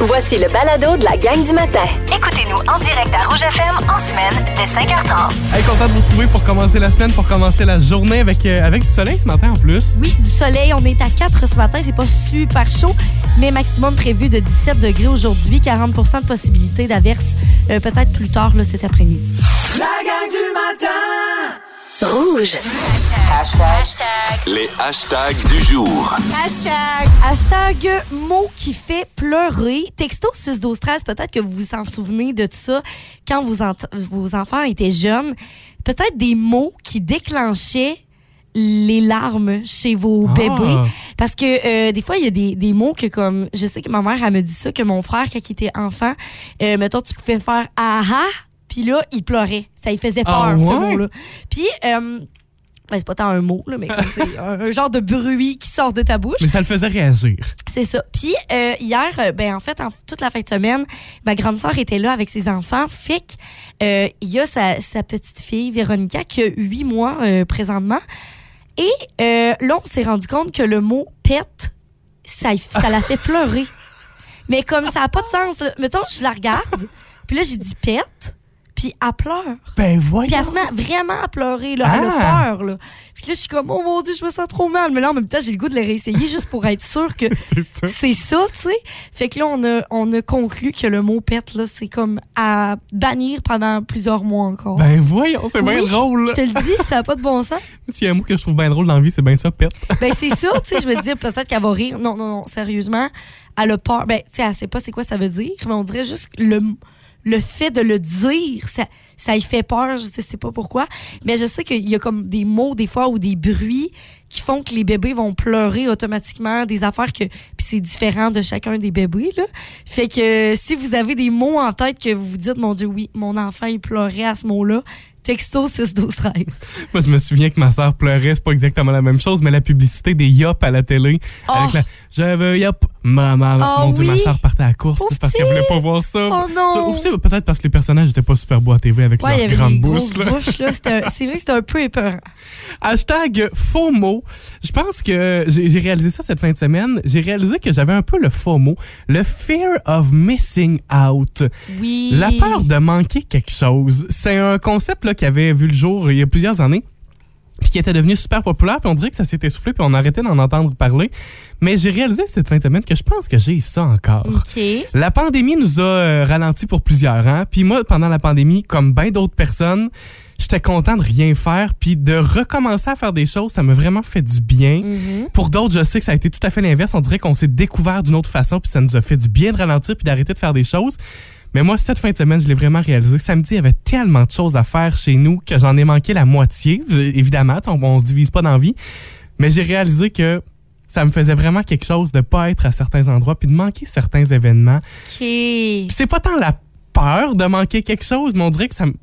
Voici le balado de la gang du matin. Écoutez-nous en direct à Rouge FM en semaine dès 5h30. Hey, content de vous retrouver pour commencer la semaine, pour commencer la journée avec, euh, avec du soleil ce matin en plus. Oui, du soleil. On est à 4 ce matin. C'est pas super chaud, mais maximum prévu de 17 degrés aujourd'hui. 40% de possibilité d'averse euh, peut-être plus tard là, cet après-midi. La gang du matin Rouge. Les hashtags du jour. Hashtag mot qui fait pleurer. Texto 6 12 13 peut-être que vous vous en souvenez de tout ça quand vos, enfants étaient jeunes. Peut-être des mots qui déclenchaient les larmes chez vos Ah. bébés. Parce que euh, des fois, il y a des, des mots que comme... Je sais que ma mère, elle me dit ça, que mon frère, quand il était enfant, euh, mettons, tu pouvais faire « ah ah », puis là, il pleurait. Ça lui faisait peur, Ah ce ouais? mot-là. Puis... euh, ben, c'est pas tant un mot, là, mais comme, un, un genre de bruit qui sort de ta bouche. Mais ça le faisait réagir. C'est ça. Puis euh, hier, euh, ben en fait, en, toute la fin de semaine, ma grande sœur était là avec ses enfants. Fait que, euh, il y a sa, sa petite fille, Véronica, qui a huit mois euh, présentement. Et là, on s'est rendu compte que le mot pète, ça, la fait pleurer. Mais comme ça n'a pas de sens. Là. Mettons, je la regarde, puis là, j'ai dit pète, puis elle pleure. Ben voyons. Puis elle se met vraiment à pleurer, là. Elle Ah! a peur, là. Puis là, je suis comme, oh mon Dieu, je me sens trop mal. Mais là, en même temps, j'ai le goût de les réessayer juste pour être sûre que C'est ça. tu sais. Fait que là, on a, on a conclu que le mot pète, là, c'est comme à bannir pendant plusieurs mois encore. Ben voyons, c'est bien drôle. Je te le dis, ça n'a pas de bon sens. S'il y a un mot que je trouve bien drôle dans la vie, c'est bien ça, pète. Ben, c'est ça, tu sais. Je me dis, peut-être qu'elle va rire. Non, non, non, sérieusement. Elle a peur. Ben, tu sais, elle sait pas c'est quoi ça veut dire, mais on dirait juste le, le fait de le dire, ça, ça y fait peur. Je sais, sais pas pourquoi. Mais je sais qu'il y a comme des mots, des fois, ou des bruits qui font que les bébés vont pleurer automatiquement, des affaires que. Puis c'est différent de chacun des bébés, là. Fait que euh, si vous avez des mots en tête que vous vous dites, mon Dieu, oui, mon enfant, il pleurait à ce mot-là, texto 6 12 13 Moi, je me souviens que ma sœur pleurait, c'est pas exactement la même chose, mais la publicité des yop à la télé, avec Oh. la Je veux yop, maman. Oh Mon Dieu, ma oui. sœur partait à la course parce qu'elle voulait pas voir ça. Oh non! Ça, peut-être parce que les personnages étaient pas super beaux à TV avec Ouais, il y leur avait grande bouche. C'est vrai que c'était un peu épeurant. Hashtag faux mot. Je pense que j'ai j'ai réalisé ça cette fin de semaine. J'ai réalisé que j'avais un peu le faux mot. Le fear of missing out. Oui. La peur de manquer quelque chose. C'est un concept là, qui avait vu le jour il y a plusieurs années puis qui était devenu super populaire, puis on dirait que ça s'est essoufflé, puis on a arrêté d'en entendre parler. Mais j'ai réalisé cette fin de semaine que je pense que j'ai ça encore. OK. La pandémie nous a euh, ralenti pour plusieurs ans. Puis moi, pendant la pandémie, comme bien d'autres personnes, j'étais content de rien faire. Puis de recommencer à faire des choses, ça m'a vraiment fait du bien. Mhm. Pour d'autres, je sais que ça a été tout à fait l'inverse. On dirait qu'on s'est découvert d'une autre façon, puis ça nous a fait du bien de ralentir puis d'arrêter de faire des choses. Mais moi, cette fin de semaine, je l'ai vraiment réalisé. Samedi, il y avait tellement de choses à faire chez nous que j'en ai manqué la moitié. Évidemment, on, on se divise pas dans la vie. Mais j'ai réalisé que ça me faisait vraiment quelque chose de pas être à certains endroits puis de manquer certains événements. C'est pas tant la peur de manquer quelque chose, mais on dirait que ça me,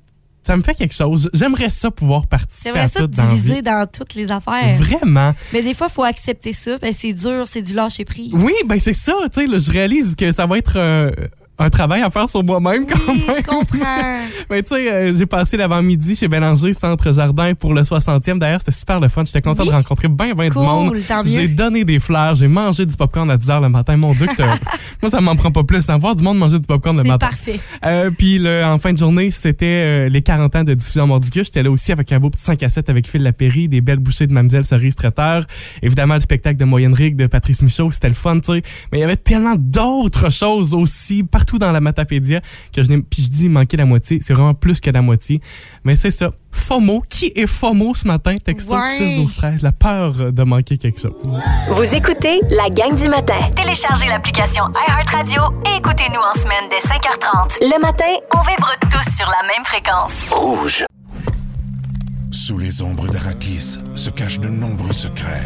ça me fait quelque chose. J'aimerais ça pouvoir participer J'aimerais à ça tout te dans diviser vie. dans toutes les affaires. Vraiment. Mais des fois, il faut accepter ça. Ben, c'est dur, c'est du lâcher prise. Oui, ben c'est ça, tu sais, je réalise que ça va être un, un travail à faire sur moi-même quand Oui, même. je comprends. Mais tu sais, euh, j'ai passé l'avant-midi chez Bélanger, Centre Jardin, pour le 60e. D'ailleurs, c'était super le fun. J'étais content Oui. de rencontrer bien, bien du monde. Cool, J'ai donné des fleurs, j'ai mangé du popcorn à 10 h le matin. Mon Dieu, moi, ça m'en prend pas plus. Hein, voir du monde manger du popcorn le C'est matin. parfait. Euh, puis en fin de journée, c'était euh, les 40 ans de diffusion Mordicus. J'étais là aussi avec un beau petit 5 à 7 avec Phil Lapéry, des belles bouchées de Mademoiselle Cerise Traiteur. Évidemment, le spectacle de Moyenne Rigue de Patrice Michaud, c'était le fun, tu sais. Mais il y avait tellement d'autres choses aussi partout dans la Matapédia que je n'ai... Puis je dis manquer la moitié, c'est vraiment plus que la moitié. Mais c'est ça. FOMO. Qui est FOMO ce matin? Texto Ouais. 6 12 13 La peur de manquer quelque chose. Vous écoutez la gang du matin. Téléchargez l'application iHeartRadio et écoutez-nous en semaine dès 5h30. Le matin, on vibre tous sur la même fréquence. Rouge. Sous les ombres d'Arakis se cachent de nombreux secrets.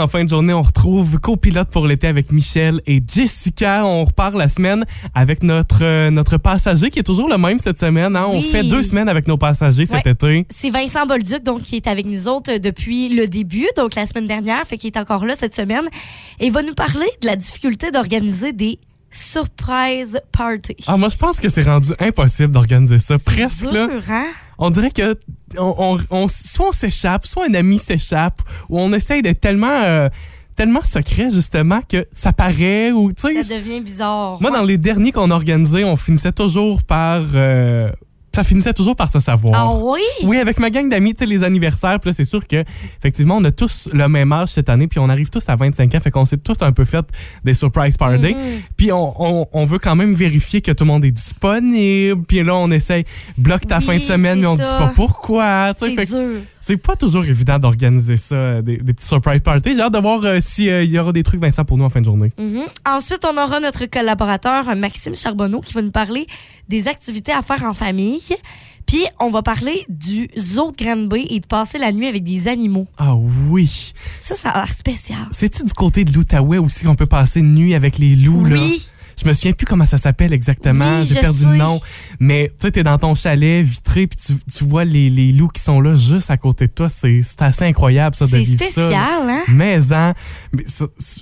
En fin de journée, on retrouve copilote pour l'été avec Michel et Jessica. On repart la semaine avec notre, euh, notre passager qui est toujours le même cette semaine. hein. On fait deux semaines avec nos passagers cet Ouais. été. C'est Vincent Bolduc, donc, qui est avec nous autres euh, depuis le début, donc la semaine dernière, fait qu'il est encore là cette semaine. Et il va nous parler de la difficulté d'organiser des surprise parties. Ah, moi, je pense que c'est rendu impossible d'organiser ça. Presque, là. Dur, hein? On dirait que on, on- on- soit on s'échappe, soit un ami s'échappe, ou on essaye d'être tellement, euh, tellement secret, justement, que ça paraît, ou, tu sais, Ça devient bizarre. Moi, dans les derniers qu'on organisait, on finissait toujours par. euh, ça finissait toujours par se savoir. Ah oui? Oui, avec ma gang d'amis, tu sais, les anniversaires, puis là, c'est sûr que, effectivement, on a tous le même âge cette année, puis on arrive tous à 25 ans, fait qu'on s'est tous un peu fait des surprise parties. Mhm. Puis on, on- on veut quand même vérifier que tout le monde est disponible, puis là, on essaye, bloque ta Oui, fin de semaine, mais on ne dit pas pourquoi, C'est pas toujours évident d'organiser ça, euh, des, des petits surprise parties. J'ai hâte de voir euh, s'il y aura des trucs, Vincent, pour nous en fin de journée. Mhm. Ensuite, on aura notre collaborateur euh, Maxime Charbonneau qui va nous parler des activités à faire en famille. Puis, on va parler du zoo de Granby et de passer la nuit avec des animaux. Ah oui! Ça, ça a l'air spécial. C'est-tu du côté de l'Outaouais aussi qu'on peut passer une nuit avec les loups, là? Je me souviens plus comment ça s'appelle exactement. Oui, J'ai perdu sais. le nom. Mais tu sais, t'es dans ton chalet vitré, puis tu, tu vois les, les loups qui sont là juste à côté de toi. C'est assez incroyable, ça, de C'est vivre spécial, ça. hein? Mais, hein, mais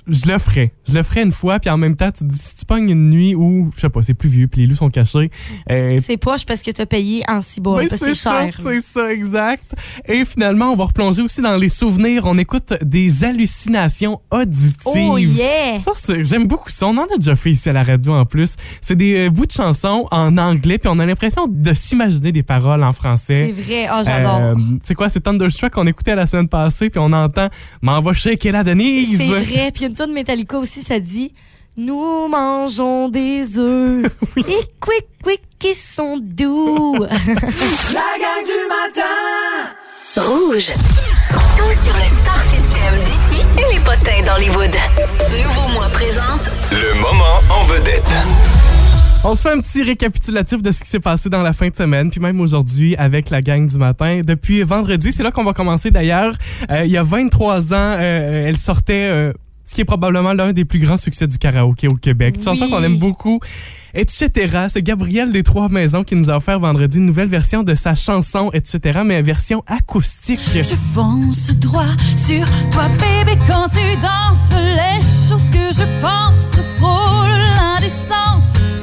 je le ferais. Je le ferais une fois, puis en même temps, tu dis, si tu pognes une nuit où, je sais pas, c'est plus vieux, puis les loups sont cachés, euh, C'est poche parce que tu as payé en ciboire. ben, parce que c'est cher. c'est ça, exact. Et finalement, on va replonger aussi dans les souvenirs. On écoute des hallucinations auditives. Oh yeah! Ça, j'aime beaucoup ça. On en a déjà fait ici à la radio en plus. C'est des euh, bouts de chansons en anglais, puis on a l'impression de s'imaginer des paroles en C'est français. vrai. Oh, j'adore. Euh, c'est quoi, c'est Thunderstruck qu'on écoutait la semaine passée, puis on entend M'en va shaker la Denise. C'est vrai. Puis une tonne Metallica aussi, ça dit Nous mangeons des œufs. Et quick, quick, qui sont doux. La gang du matin Rouge. Tout sur le Star System d'ici et les potins d'Hollywood. Nouveau mois On se fait un petit récapitulatif de ce qui s'est passé dans la fin de semaine, puis même aujourd'hui avec la gang du matin. Depuis vendredi, c'est là qu'on va commencer d'ailleurs. Euh, il y a 23 ans, euh, elle sortait... euh, ce qui est probablement l'un des plus grands succès du karaoké au Québec. Une chanson Oui. qu'on aime beaucoup, etc. C'est Gabriel des Trois Maisons qui nous a offert vendredi une nouvelle version de sa chanson, etc., mais version acoustique. Je fonce droit sur toi, bébé, quand tu danses. Les choses que je pense frôlent.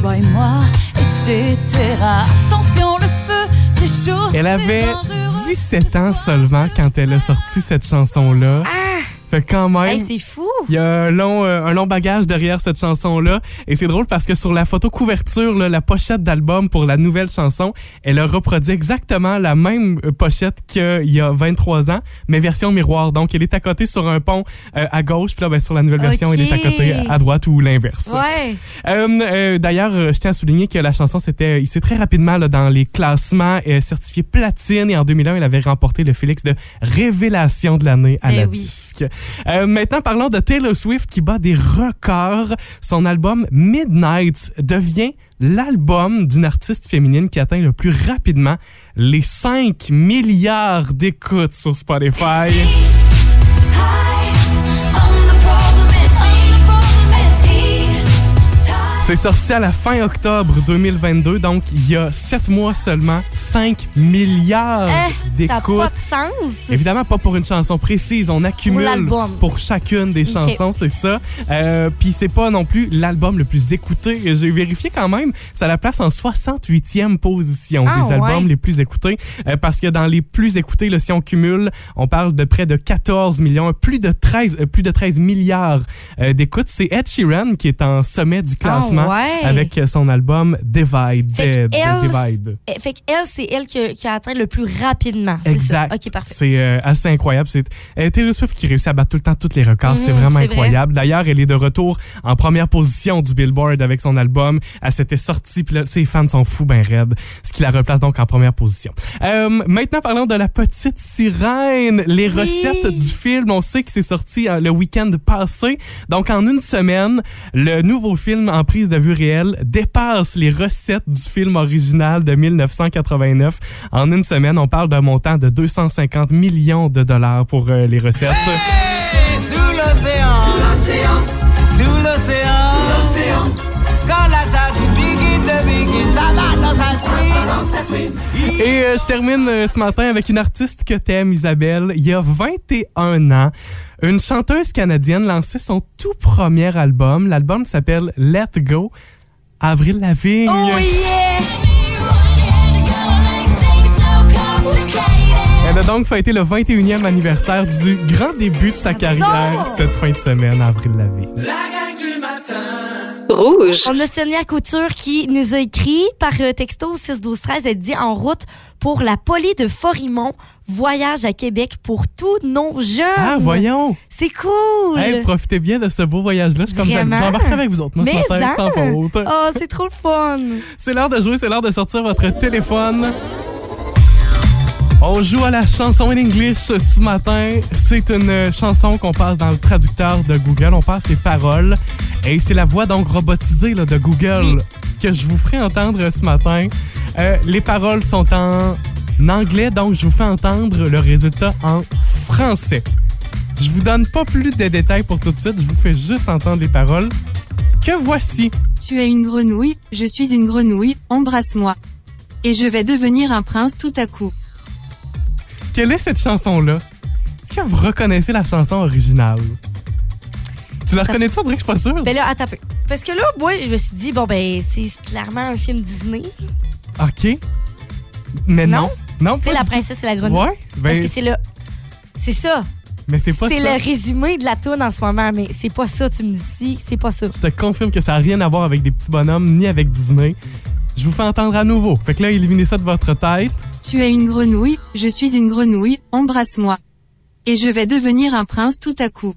Toi et moi, etc. Attention, le feu, c'est chaud. Elle avait dangereux. 17 ans seulement quand elle a sorti cette chanson-là. Fait quand même... Hey, c'est fou. Il y a un long, euh, un long bagage derrière cette chanson-là. Et c'est drôle parce que sur la photo couverture, là, la pochette d'album pour la nouvelle chanson, elle a reproduit exactement la même euh, pochette qu'il y a 23 ans, mais version miroir. Donc, elle est à côté sur un pont euh, à gauche, puis là, ben, sur la nouvelle version, elle est à côté à droite ou l'inverse. Ouais. Euh, euh, D'ailleurs, euh, je tiens à souligner que la chanson, c'était, s'est très rapidement là, dans les classements euh, certifié platine et en 2001, elle avait remporté le Félix de révélation de l'année à Ben la oui. disque. Euh, maintenant, parlons de Taylor Swift qui bat des records. Son album Midnight devient l'album d'une artiste féminine qui atteint le plus rapidement les 5 milliards d'écoutes sur Spotify. C'est sorti à la fin octobre 2022, donc il y a 7 mois seulement, 5 milliards Eh, ça n'a d'écoutes. pas de sens. Évidemment, pas pour une chanson précise. On accumule pour chacune des chansons, c'est ça. Euh, Puis c'est pas non plus l'album le plus écouté. J'ai vérifié quand même, ça la place en 68e position Ah, des albums ouais. les plus écoutés. Euh, parce que dans les plus écoutés, là, si on cumule, on parle de près de 14 millions, plus de 13, euh, plus de 13 milliards euh, d'écoutes. C'est Ed Sheeran qui est en sommet du classement lancement ouais. avec son album Divide. Fait qu'elle, Divide. Eh, Fait qu'elle, c'est elle qui, qui a atteint le plus rapidement. c'est Exact. Ça. OK, parfait. C'est euh, assez incroyable. C'est euh, Taylor Swift qui réussit à battre tout le temps tous les records. c'est Mhm, vraiment vrai. incroyable. D'ailleurs, elle est de retour en première position du Billboard avec son album. Elle s'était sortie, puis ses fans sont fous ben raides, ce qui la replace donc en première position. Euh, maintenant, parlons de la petite sirène. Les Oui. recettes du film, on sait que c'est sorti euh, le week-end passé. Donc, en une semaine, le nouveau film en prise de vue réelle dépasse les recettes du film original de 1989. En une semaine, on parle d'un montant de 250 millions de dollars pour euh, les recettes. Et euh, je termine euh, ce matin avec une artiste que t'aimes, Isabelle. Il y a 21 ans, une chanteuse canadienne lançait son tout premier album. L'album s'appelle Let Go. Avril Lavigne. Oh yeah! Elle a donc fêté le 21e anniversaire du grand début de sa carrière cette fin de semaine, Avril Lavigne. Rouge. On a Sonia Couture qui nous a écrit par euh, texto 6 12 13 Elle dit en route pour la poly de Forimont, voyage à Québec pour tous nos jeunes. Ah, voyons! C'est cool! Hey, profitez bien de ce beau voyage-là. Je suis comme j'embarquerai avec vous autres, moi, ce Mais matin, sans hein? faute. Oh, c'est trop le fun! C'est l'heure de jouer, c'est l'heure de sortir votre téléphone. On joue à la chanson in English ce matin. C'est une chanson qu'on passe dans le traducteur de Google. On passe les paroles. Et c'est la voix donc robotisée là, de Google que je vous ferai entendre ce matin. Euh, les paroles sont en anglais, donc je vous fais entendre le résultat en français. Je vous donne pas plus de détails pour tout de suite. Je vous fais juste entendre les paroles. Que voici? Tu es une grenouille, je suis une grenouille, embrasse-moi. Et je vais devenir un prince tout à coup. Quelle est cette chanson-là? Est-ce que vous reconnaissez la chanson originale? Tu la reconnais-tu? Que je suis pas sûr. Ben là, attends un peu. Parce que là, moi, je me suis dit, bon, ben, c'est clairement un film Disney. OK. Mais non? Non, Tu sais, la princesse et la grenouille. Ouais, Parce ben, que c'est le. C'est ça. mais c'est pas C'est ça. le résumé de la toune en ce moment, mais c'est pas ça, tu me dis si, c'est pas ça. Je te confirme que ça n'a rien à voir avec des petits bonhommes ni avec Disney. Je vous fais entendre à nouveau. Fait que là, éliminez ça de votre tête. Tu es une grenouille, je suis une grenouille, embrasse-moi. Et je vais devenir un prince tout à coup.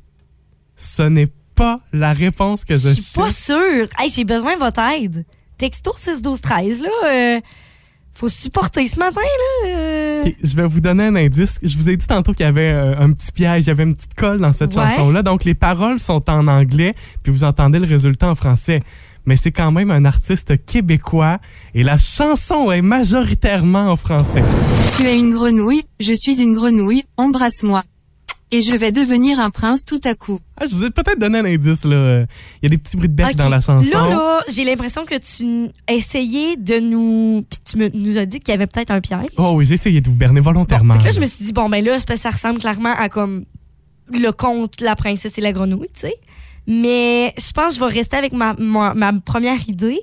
Ce n'est pas la réponse que je Je suis pas sûre. Hey, j'ai besoin de votre aide. Texto 6 12 13 là. euh, faut supporter ce matin, là. euh. Je vais vous donner un indice. Je vous ai dit tantôt qu'il y avait euh, un petit piège, il y avait une petite colle dans cette Ouais. chanson-là. Donc, les paroles sont en anglais, puis vous entendez le résultat en français. Mais c'est quand même un artiste québécois et la chanson est majoritairement en français. Tu es une grenouille, je suis une grenouille, embrasse-moi. Et je vais devenir un prince tout à coup. Ah, je vous ai peut-être donné un indice, là. Il y a des petits bruits de bec dans la chanson. Là, là, j'ai l'impression que tu essayé de nous. Puis tu me- nous as dit qu'il y avait peut-être un piège. Oh oui, j'ai essayé de vous berner volontairement. Que là, je me suis dit, bon, ben là, ça ressemble clairement à comme le conte La princesse et la grenouille, tu sais. Mais je pense que je vais rester avec ma, ma, ma première idée.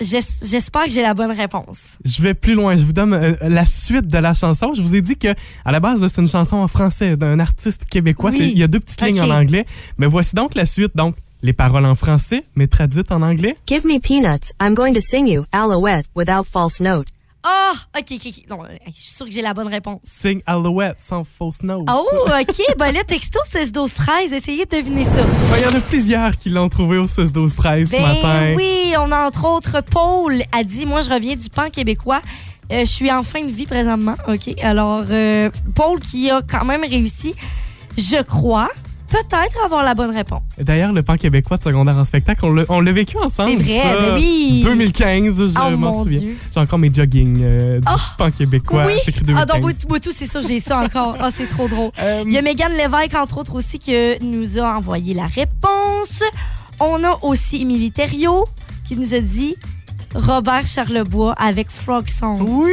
J'es- J'espère que j'ai la bonne réponse. Je vais plus loin. Je vous donne euh, la suite de la chanson. Je vous ai dit que à la base, c'est une chanson en français d'un artiste québécois. Oui. Il y a deux petites lignes en anglais. Mais voici donc la suite. Donc, les paroles en français, mais traduites en anglais. Give me peanuts. I'm going to sing you Alouette without false note. Ah! ok, ok, ok. Non, je suis sûre que j'ai la bonne réponse. Sing Alouette sans fausse note. Oh, ok. ben là, texto 16 12 13 essayez de deviner ça. Ben, Il y en a plusieurs qui l'ont trouvé au 6 12 13 ce matin. Ben oui, on a entre autres Paul a dit Moi, je reviens du pan québécois. Euh, je suis en fin de vie présentement. OK? Alors, euh, Paul qui a quand même réussi, je crois, peut-être avoir la bonne réponse. D'ailleurs, le pan québécois de secondaire en spectacle, on l'a- vécu ensemble. C'est vrai, ça. ben oui. 2015, je Oh, m'en souviens. J'ai encore mes jogging euh, du Oh, pan québécois. oui. C'est écrit Ah, 2015. donc, moi, moi, tout, c'est sûr, j'ai ça encore. Ah, c'est trop drôle. Euh, Il y a Mégane Lévesque, entre autres, aussi, qui nous a envoyé la réponse. On a aussi Émilie Thériault, qui nous a dit Robert Charlebois avec Frog Song. Oui!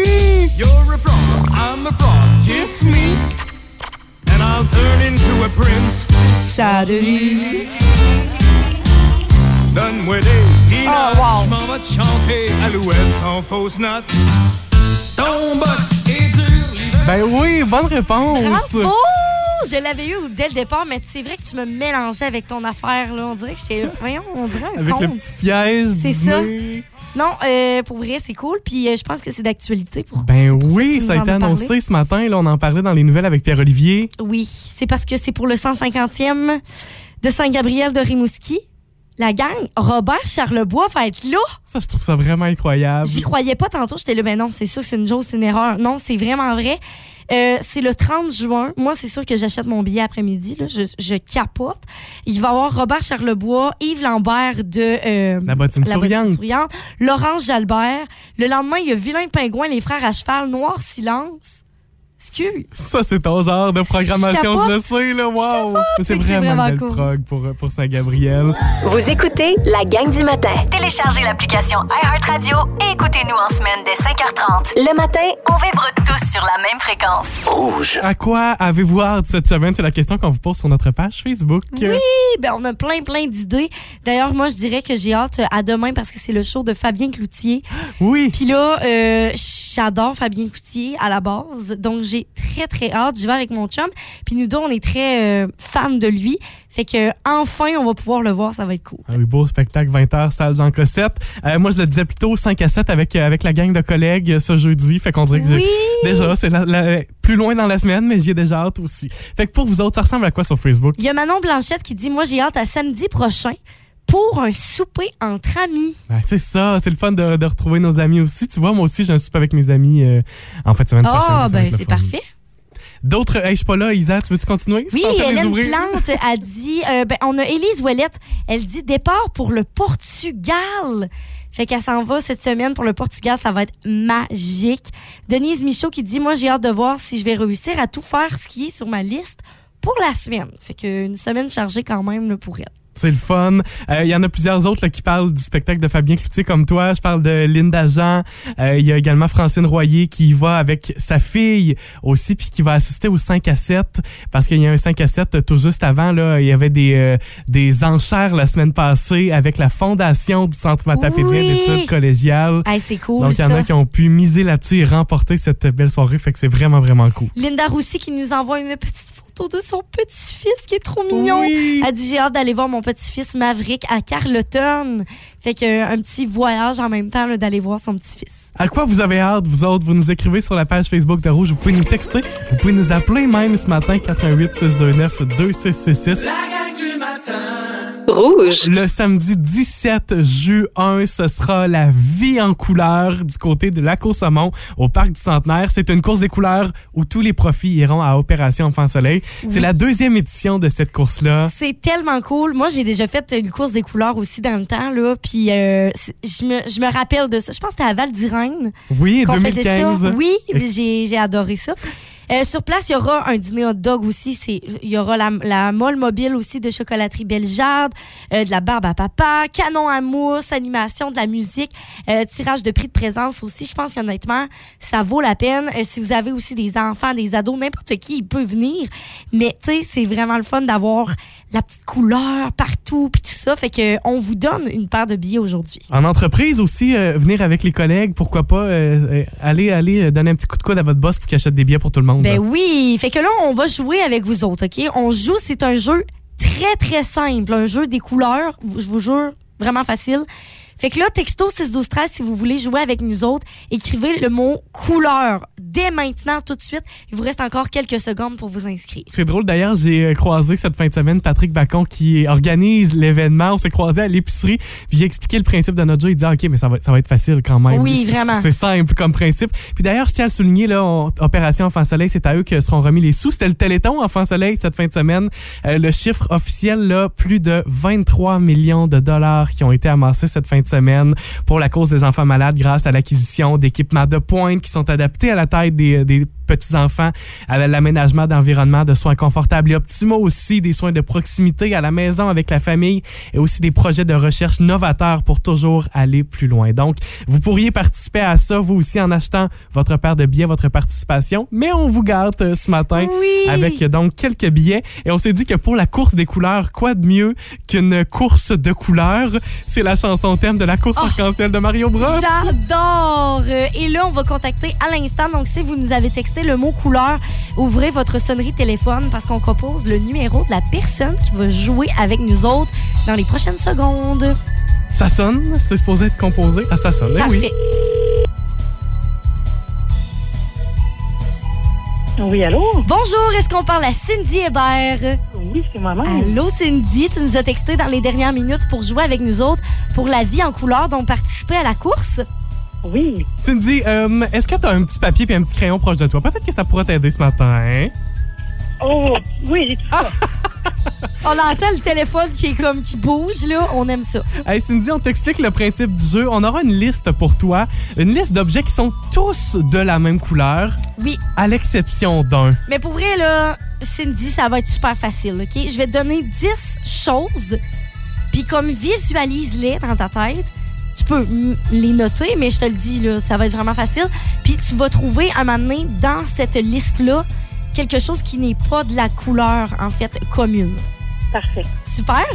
You're a frog, I'm a frog, kiss me. And I'll turn into a prince. Salut! Donne-moi des peanuts. Oh, wow. Je m'en vais te chanter Alouette sans fausse note. Ton boss est dur. Ben oui, bonne réponse! Bravo! je l'avais eu dès le départ, mais c'est vrai que tu me mélangeais avec ton affaire. Là. On dirait que j'étais. Voyons, on dirait un Avec le conte. petit piège C'est ça. Non, euh, pour vrai, c'est cool. Puis euh, je pense que c'est d'actualité. Pour Ben pour oui, ça a été parlé. annoncé ce matin. Là, on en parlait dans les nouvelles avec Pierre-Olivier. Oui, c'est parce que c'est pour le 150e de Saint-Gabriel de Rimouski. La gang, Robert Charlebois va être là. Ça, je trouve ça vraiment incroyable. J'y croyais pas tantôt. J'étais là, ben non, c'est sûr que c'est une joke, c'est une erreur. Non, c'est vraiment vrai. Euh, c'est le 30 juin. Moi, c'est sûr que j'achète mon billet après-midi. là. Je, je capote. Il va y avoir Robert Charlebois, Yves Lambert de euh, La bottine souriante. souriante, Laurence Jalbert. Le lendemain, il y a Vilain Pingouin, les frères à cheval, Noir Silence. Excuse. Ça, c'est ton genre de programmation, Je je le sais, là. Wow! C'est vraiment, vraiment une belle cool. prog pour, pour Saint-Gabriel. Vous écoutez la gang du matin. Téléchargez l'application iHeartRadio et écoutez-nous en semaine dès 5h30. Le matin, on vibre tous sur la même fréquence. Rouge. À quoi avez-vous hâte cette semaine? C'est la question qu'on vous pose sur notre page Facebook. Oui, ben on a plein, plein d'idées. D'ailleurs, moi, je dirais que j'ai hâte à demain parce que c'est le show de Fabien Cloutier. Oui. Puis là, euh, j'adore Fabien Cloutier à la base. Donc, j'ai très, très hâte. J'y vais avec mon chum. Puis nous deux, on est très euh, fans de lui. Fait que enfin, on va pouvoir le voir. Ça va être cool. Ah oui, beau spectacle, 20h, salle Jean Cossette. Euh, moi, je le disais plutôt 5 à 7 avec, euh, avec la gang de collègues ce jeudi. Fait qu'on dirait que Oui! déjà, c'est la- la- plus loin dans la semaine, mais j'y ai déjà hâte aussi. Fait que pour vous autres, ça ressemble à quoi sur Facebook? Il y a Manon Blanchette qui dit Moi, j'ai hâte à samedi prochain pour un souper entre amis. Ben, c'est ça, c'est le fun de, de retrouver nos amis aussi. Tu vois, moi aussi, j'ai un souper avec mes amis euh, en fait semaine prochaine. Ah, ben, c'est parfait. D'autres, hey, je suis pas là, Isa, tu veux-tu continuer? Oui, les Hélène. Plante a dit, euh, ben, on a Élise Ouellette, elle dit départ pour le Portugal. Fait qu'elle s'en va cette semaine pour le Portugal, ça va être magique. Denise Michaud qui dit, moi j'ai hâte de voir si je vais réussir à tout faire ce qui est sur ma liste pour la semaine. Fait qu'une semaine chargée quand même là, pour elle. C'est le fun. Euh, Il y en a plusieurs autres là, qui parlent du spectacle de Fabien Cloutier comme toi. Je parle de Linda Jean. Euh, Il y a également Francine Royer qui y va avec sa fille aussi, puis qui va assister au 5 à 7 parce qu'il y a un 5 à 7 tout juste avant. Là, il y avait des, euh, des enchères la semaine passée avec la fondation du Centre matapédien Oui. d'études collégiales. Hey, c'est cool Donc, il y en ça. a qui ont pu miser là-dessus et remporter cette belle soirée. Fait que c'est vraiment, vraiment cool. Linda Roussy qui nous envoie une petite photo de son petit-fils qui est trop mignon. Oui. Elle dit j'ai hâte d'aller voir mon petit-fils Maverick à Carleton. Fait que euh, un petit voyage en même temps d'aller voir son petit-fils. À quoi vous avez hâte, vous autres? Vous nous écrivez sur la page Facebook de Rouge. Vous pouvez nous texter. Vous pouvez nous appeler même ce matin, 88 629 2666. Rouge. Le samedi 17 juin, ce sera la vie en couleur du côté de Lac Saumon au Parc du Centenaire. C'est une course des couleurs où tous les profits iront à Opération Enfant Soleil. C'est la deuxième édition de cette course-là. C'est tellement cool. Moi, j'ai déjà fait une course des couleurs aussi dans le temps. Là, puis euh, je me, je me rappelle de ça. Je pense que c'était à Val d'Irène. Oui, qu'on faisait 2015. ça. Oui, j'ai adoré ça. Euh, sur place, il y aura un dîner hot dog aussi. Il y aura la, la molle mobile aussi de chocolaterie Bellegarde, euh, de la barbe à papa, canon à mousse, animation, de la musique, euh, tirage de prix de présence aussi. Je pense qu'honnêtement, ça vaut la peine. Euh, si vous avez aussi des enfants, des ados, n'importe qui, il peut venir. Mais tu sais, c'est vraiment le fun d'avoir la petite couleur partout puis tout ça. Fait que on vous donne une paire de billets aujourd'hui. En entreprise aussi, euh, venir avec les collègues, pourquoi pas euh, euh, aller, aller donner un petit coup de coude à votre boss pour qu'il achète des billets pour tout le monde. Ben là. oui, fait que là, on va jouer avec vous autres, OK? On joue, c'est un jeu très, très simple, un jeu des couleurs, je vous jure, vraiment facile. Fait que là, texto 61213 si vous voulez jouer avec nous autres, écrivez le mot couleur dès maintenant, tout de suite. Il vous reste encore quelques secondes pour vous inscrire. C'est drôle d'ailleurs, j'ai euh, croisé cette fin de semaine Patrick Bacon qui organise l'événement. On s'est croisé à l'épicerie, puis j'ai expliqué le principe de notre jeu. Il dit ah, OK, mais ça va, ça va être facile quand même. Oui, C'est- vraiment. C'est simple comme principe. Puis d'ailleurs, je tiens à le souligner, là, on- Opération Enfant Soleil, c'est à eux que seront remis les sous. C'était le Téléthon Enfant Soleil cette fin de semaine. Euh, le chiffre officiel, là, plus de 23 millions de dollars qui ont été amassés cette fin de semaine pour la cause des enfants malades grâce à l'acquisition d'équipements de pointe qui sont adaptés à la taille des, des petits-enfants, à l'aménagement d'environnements de soins confortables et optimaux aussi, des soins de proximité à la maison avec la famille et aussi des projets de recherche novateurs pour toujours aller plus loin. Donc, vous pourriez participer à ça, vous aussi, en achetant votre paire de billets, votre participation, mais on vous gâte euh, ce matin Oui. avec euh, donc quelques billets et on s'est dit que pour la course des couleurs, quoi de mieux qu'une course de couleurs? C'est la chanson thème de la course Oh. arc-en-ciel de Mario Bros. J'adore! Euh, Et là, on va contacter à l'instant. Donc, si vous nous avez texté le mot couleur, ouvrez votre sonnerie téléphone parce qu'on compose le numéro de la personne qui va jouer avec nous autres dans les prochaines secondes. Ça sonne, c'est supposé être composé. Ah, ça sonne, eh oui. Parfait. Oui, allô? Bonjour, est-ce qu'on parle à Cindy Hébert? Oui, c'est moi-même. Allô Cindy, tu nous as texté dans les dernières minutes pour jouer avec nous autres pour la vie en couleur dont participer à la course? Oui. Cindy, euh, est-ce que tu as un petit papier et un petit crayon proche de toi? Peut-être que ça pourrait t'aider ce matin. hein? Oh, oui, j'ai tout ça. On entend le téléphone qui est comme qui bouge là, on aime ça. Hey Cindy, on t'explique le principe du jeu. On aura une liste pour toi, une liste d'objets qui sont tous de la même couleur, Oui, à l'exception d'un. mais pour vrai là, Cindy, ça va être super facile, OK? Je vais te donner 10 choses, puis comme visualise-les dans ta tête. Tu peux les noter, mais je te le dis, là, ça va être vraiment facile. Puis tu vas trouver un moment donné dans cette liste-là quelque chose qui n'est pas de la couleur, en fait, commune. Parfait. Super.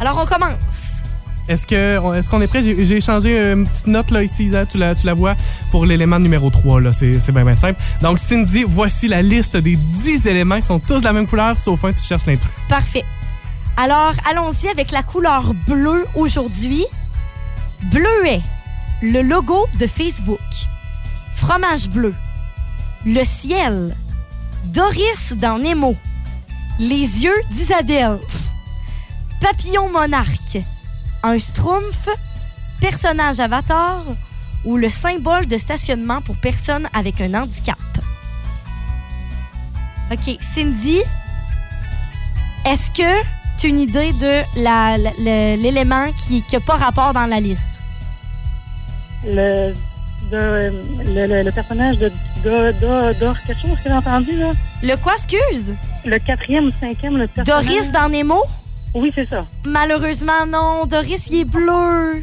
Alors, on commence. Est-ce que est-ce qu'on est prêt? J'ai échangé une petite note là ici, Isa, tu la, tu la vois, pour l'élément numéro 3. là. C'est c'est bien, bien simple. Donc, Cindy, voici la liste des 10 éléments. Ils sont tous de la même couleur, sauf un, tu cherches l'intrus. Parfait. Alors, allons-y avec la couleur bleue aujourd'hui. Bleuet, le logo de Facebook. Fromage bleu. Le ciel. Doris dans Nemo. Les yeux d'Isabelle. Papillon monarque. Un schtroumpf. Personnage avatar. Ou le symbole de stationnement pour personnes avec un handicap. OK, Cindy, est-ce que tu as une idée de l'élément qui n'a pas rapport dans la liste? Le, personnage de quelque chose que j'ai entendu, là? Le quoi, excuse? Le quatrième ou cinquième, le personnage. Doris dans Nemo? Oui, c'est ça. Malheureusement, non. Doris, il est bleu.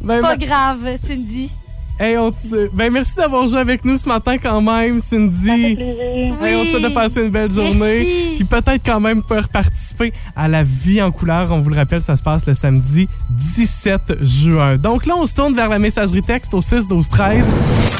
Ben, Pas ben- grave, Cindy. Hey, on te- ben, merci d'avoir joué avec nous ce matin quand même, Cindy. Ça fait plaisir. Hey, on te souhaite de passer une belle journée. Merci. Puis peut-être quand même faire participer à la vie en couleur. On vous le rappelle, ça se passe le samedi 17 juin. Donc là, on se tourne vers la messagerie texte au 6 12 13.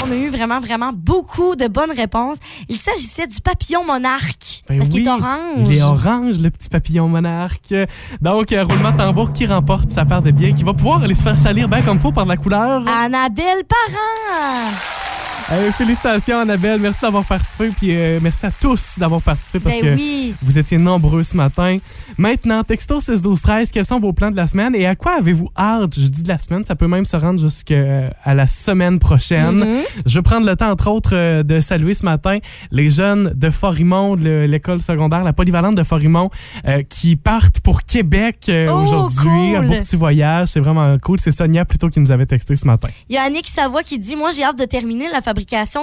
On a eu vraiment, vraiment beaucoup de bonnes réponses. Il s'agissait du papillon monarque. Ben parce qu'il oui, est orange. Il est orange, le petit papillon monarque. Donc, euh, roulement de tambour qui remporte sa part de biens, qui va pouvoir aller se faire salir bien comme faut par la couleur. Annabelle 哈哈 Euh, félicitations, Annabelle. Merci d'avoir participé. Puis euh, merci à tous d'avoir participé parce Ben que oui. vous étiez nombreux ce matin. Maintenant, texto 6 12 13 quels sont vos plans de la semaine et à quoi avez-vous hâte? Je dis de la semaine, ça peut même se rendre jusqu'à la semaine prochaine. Mhm. Je veux prendre le temps, entre autres, euh, de saluer ce matin les jeunes de Forimont, de l'école secondaire, la polyvalente de Forimont, euh, qui partent pour Québec euh, Oh, aujourd'hui. Un cool. beau petit voyage. C'est vraiment cool. C'est Sonia plutôt qui nous avait texté ce matin. Il y a Annick Savoie qui dit Moi, j'ai hâte de terminer la fabrication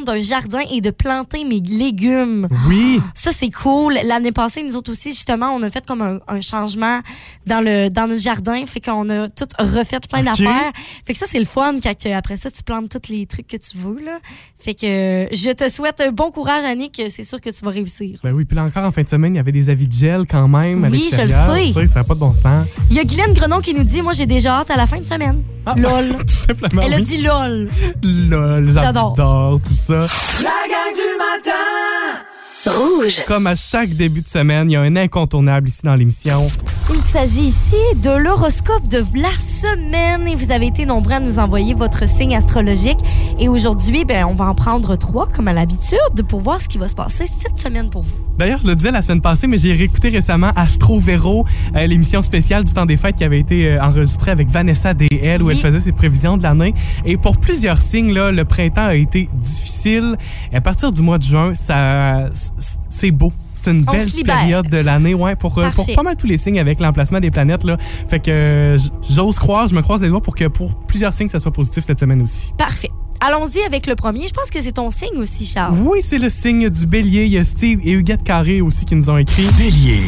d'un jardin et de planter mes légumes. Oui. Ça, c'est cool. L'année passée, nous autres aussi, justement, on a fait comme un, un changement dans, le, dans notre jardin. Fait qu'on a tout refait plein d'affaires. Fait que ça, c'est le fun quand après ça, tu plantes tous les trucs que tu veux. Là. Fait que euh, je te souhaite un bon courage, Annick. C'est sûr que tu vas réussir. Ben oui, puis là encore en fin de semaine, il y avait des avis de gel quand même à Oui, je le sais. Sais, Ça n'a pas de bon sens. Il y a Guylaine Grenon qui nous dit Moi, j'ai déjà hâte à la fin de semaine. Ah, LOL. tout simplement. Elle a dit LOL. Lol, J'adore. Tout ça. La gang du matin! Rouge. Comme à chaque début de semaine, il y a un incontournable ici dans l'émission. Il s'agit ici de l'horoscope de la semaine et vous avez été nombreux à nous envoyer votre signe astrologique. Et aujourd'hui, ben, on va en prendre trois comme à l'habitude pour voir ce qui va se passer cette semaine pour vous. D'ailleurs, je le disais la semaine passée, mais j'ai réécouté récemment Astro Véro, euh, l'émission spéciale du temps des fêtes qui avait été euh, enregistrée avec Vanessa DL, où Oui. elle faisait ses prévisions de l'année. Et pour plusieurs signes, là, le printemps a été difficile. Et à partir du mois de juin, ça, c'est beau. C'est une belle période de l'année, ouais, pour, euh, pour pas mal tous les signes avec l'emplacement des planètes. Là. Fait que euh, j'ose croire, je me croise les doigts pour que pour plusieurs signes, ça soit positif cette semaine aussi. Parfait. Allons-y avec le premier. Je pense que c'est ton signe aussi, Charles. Oui, c'est le signe du bélier. Il y a Steve et Huguette Carré aussi qui nous ont écrit. Bélier,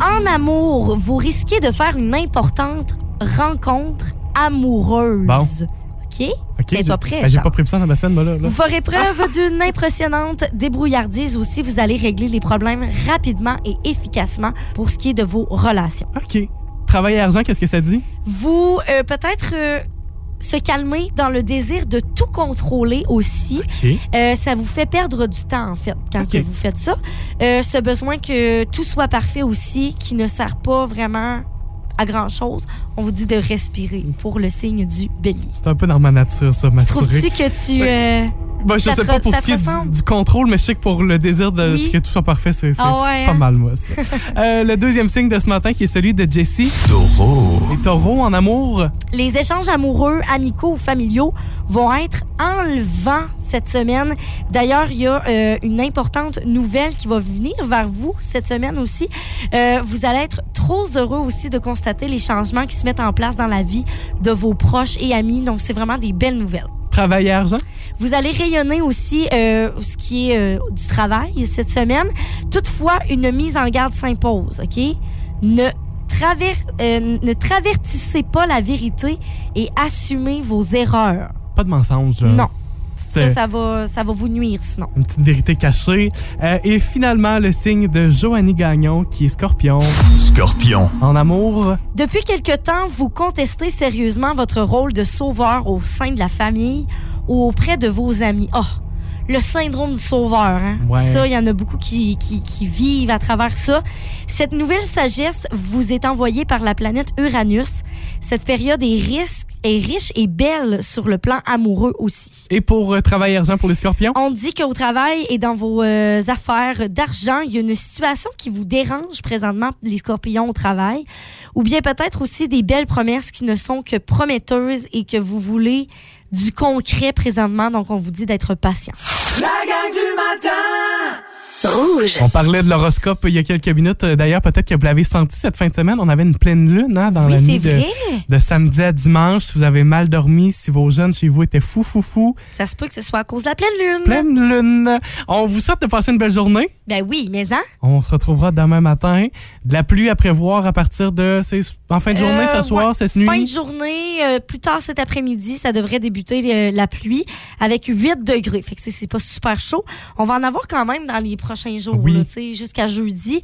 En amour, vous risquez de faire une importante rencontre amoureuse. Bon. OK? Ok, C'est pas prêt, ben, J'ai pas prévu ça dans ma semaine, moi, là. là. Vous ferez preuve d'une impressionnante débrouillardise aussi. Vous allez régler les problèmes rapidement et efficacement pour ce qui est de vos relations. OK. Travail et argent, qu'est-ce que ça dit? Vous, euh, peut-être, euh, se calmer dans le désir de tout contrôler aussi. Euh, ça vous fait perdre du temps, en fait, quand vous faites ça. Ce besoin que tout soit parfait aussi, qui ne sert pas vraiment à grand-chose, on vous dit de respirer pour le signe du bélier. C'est un peu dans ma nature, ça, m'assurer. Trouves-tu que tu... euh, Ben, je ça sais pas pour ce qui est du, contrôle, mais je sais que pour le désir de Oui. que tout soit parfait, c'est Ah ouais, pas hein? mal, moi, ça. Euh, le deuxième signe de ce matin, qui est celui de Jessie. Taureau. Les taureaux en amour. Les échanges amoureux, amicaux ou familiaux vont être enlevants cette semaine. D'ailleurs, il y a euh, une importante nouvelle qui va venir vers vous cette semaine aussi. Euh, vous allez être trop heureux aussi de constater les changements qui se mettent en place dans la vie de vos proches et amis. Donc, c'est vraiment des belles nouvelles. Travail et argent. Vous allez rayonner aussi euh, ce qui est euh, du travail cette semaine. Toutefois, une mise en garde s'impose, OK? Ne, traver- euh, ne travertissez pas la vérité et assumez vos erreurs. Pas de mensonge. là. Non. Ça, ça va, ça va vous nuire sinon. Une petite vérité cachée. Euh, et finalement, le signe de Joanny Gagnon, qui est scorpion. Scorpion. En amour. Depuis quelque temps, vous contestez sérieusement votre rôle de sauveur au sein de la famille auprès de vos amis. Oh, le syndrome du sauveur. Hein? Ouais. Ça, il y en a beaucoup qui, qui, qui vivent à travers ça. Cette nouvelle sagesse vous est envoyée par la planète Uranus. Cette période est, risque, est riche et belle sur le plan amoureux aussi. Et pour euh, travail argent pour les scorpions? On dit qu'au travail et dans vos euh, affaires d'argent, il y a une situation qui vous dérange présentement, les scorpions au travail, ou bien peut-être aussi des belles promesses qui ne sont que prometteuses et que vous voulez du concret présentement, donc on vous dit d'être patient. Rouge. On parlait de l'horoscope il y a quelques minutes. Euh, D'ailleurs, peut-être que vous l'avez senti cette fin de semaine. On avait une pleine lune hein, dans Oui, la nuit de, de samedi à dimanche. Si vous avez mal dormi, si vos jeunes chez vous étaient fou, fou, fou. Ça se peut que ce soit à cause de la pleine lune. Pleine lune. On vous souhaite de passer une belle journée. Ben oui, mais hein? On se retrouvera demain matin. De la pluie à prévoir à partir de... En fin de journée, Euh, ce soir, ouais. cette nuit. Fin de journée, euh, plus tard cet après-midi, ça devrait débuter euh, la pluie avec 8 degrés. Fait que c'est- c'est pas super chaud. On va en avoir quand même dans les prochains jours, Oui. là, tu sais, jusqu'à jeudi.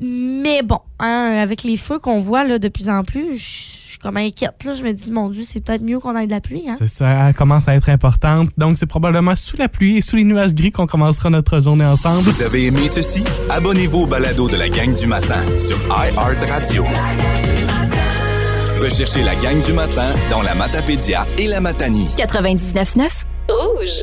Mais bon, hein, avec les feux qu'on voit là, de plus en plus, je suis comme inquiète. Là. Je me dis, mon Dieu, c'est peut-être mieux qu'on ait de la pluie. Hein? C'est ça, elle commence à être importante. Donc, c'est probablement sous la pluie et sous les nuages gris qu'on commencera notre journée ensemble. Vous avez aimé ceci? Abonnez-vous au balado de la gang du matin sur iHeartRadio. Recherchez la gang du matin dans la Matapédia et la Matanie. 99.9 Rouge.